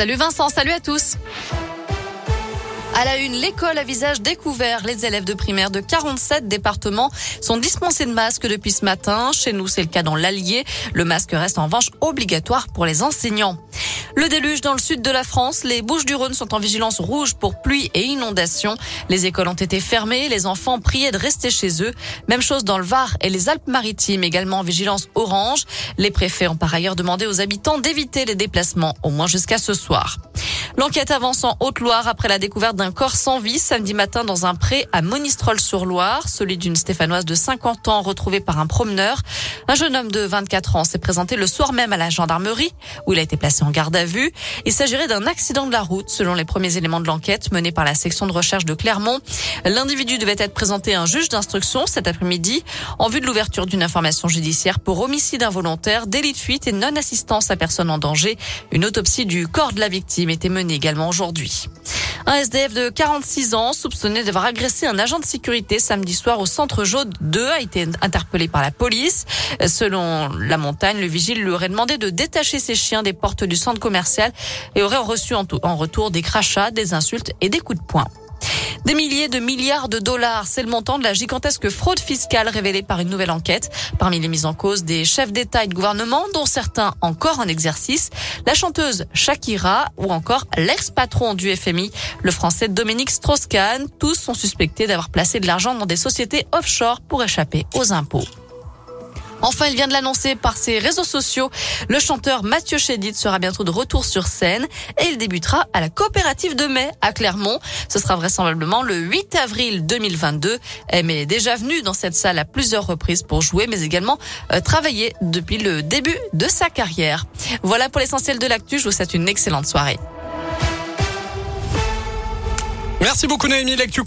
Salut Vincent, salut à tous. À la une, l'école à visage découvert. Les élèves de primaire de 47 départements sont dispensés de masques depuis ce matin. Chez nous, c'est le cas dans l'Allier. Le masque reste en revanche obligatoire pour les enseignants. Le déluge dans le sud de la France. Les Bouches-du-Rhône sont en vigilance rouge pour pluie et inondation. Les écoles ont été fermées. Les enfants priaient de rester chez eux. Même chose dans le Var et les Alpes-Maritimes, également en vigilance orange. Les préfets ont par ailleurs demandé aux habitants d'éviter les déplacements, au moins jusqu'à ce soir. L'enquête avance en Haute-Loire après la découverte d'un corps sans vie samedi matin dans un pré à Monistrol-sur-Loire, celui d'une Stéphanoise de 50 ans retrouvée par un promeneur. Un jeune homme de 24 ans s'est présenté le soir même à la gendarmerie où il a été placé en garde à vue. Il s'agirait d'un accident de la route selon les premiers éléments de l'enquête menée par la section de recherche de Clermont. L'individu devait être présenté à un juge d'instruction cet après-midi en vue de l'ouverture d'une information judiciaire pour homicide involontaire, délit de fuite et non-assistance à personne en danger. Une autopsie du corps de la victime était menée également aujourd'hui. Un SDF de 46 ans, soupçonné d'avoir agressé un agent de sécurité samedi soir au centre Jaune 2, a été interpellé par la police. Selon la montagne, le vigile lui aurait demandé de détacher ses chiens des portes du centre commercial et aurait reçu en, retour des crachats, des insultes et des coups de poing. Des milliers de milliards de dollars, c'est le montant de la gigantesque fraude fiscale révélée par une nouvelle enquête. Parmi les mises en cause des chefs d'État et de gouvernement, dont certains encore en exercice, la chanteuse Shakira ou encore l'ex-patron du FMI, le français Dominique Strauss-Kahn. Tous sont suspectés d'avoir placé de l'argent dans des sociétés offshore pour échapper aux impôts. Enfin, il vient de l'annoncer par ses réseaux sociaux. Le chanteur Mathieu Chédid sera bientôt de retour sur scène et il débutera à la coopérative de mai à Clermont. Ce sera vraisemblablement le 8 avril 2022. Mais déjà venu dans cette salle à plusieurs reprises pour jouer, mais également euh, travailler depuis le début de sa carrière. Voilà pour l'essentiel de l'actu. Je vous souhaite une excellente soirée. Merci beaucoup Naomi Lectu.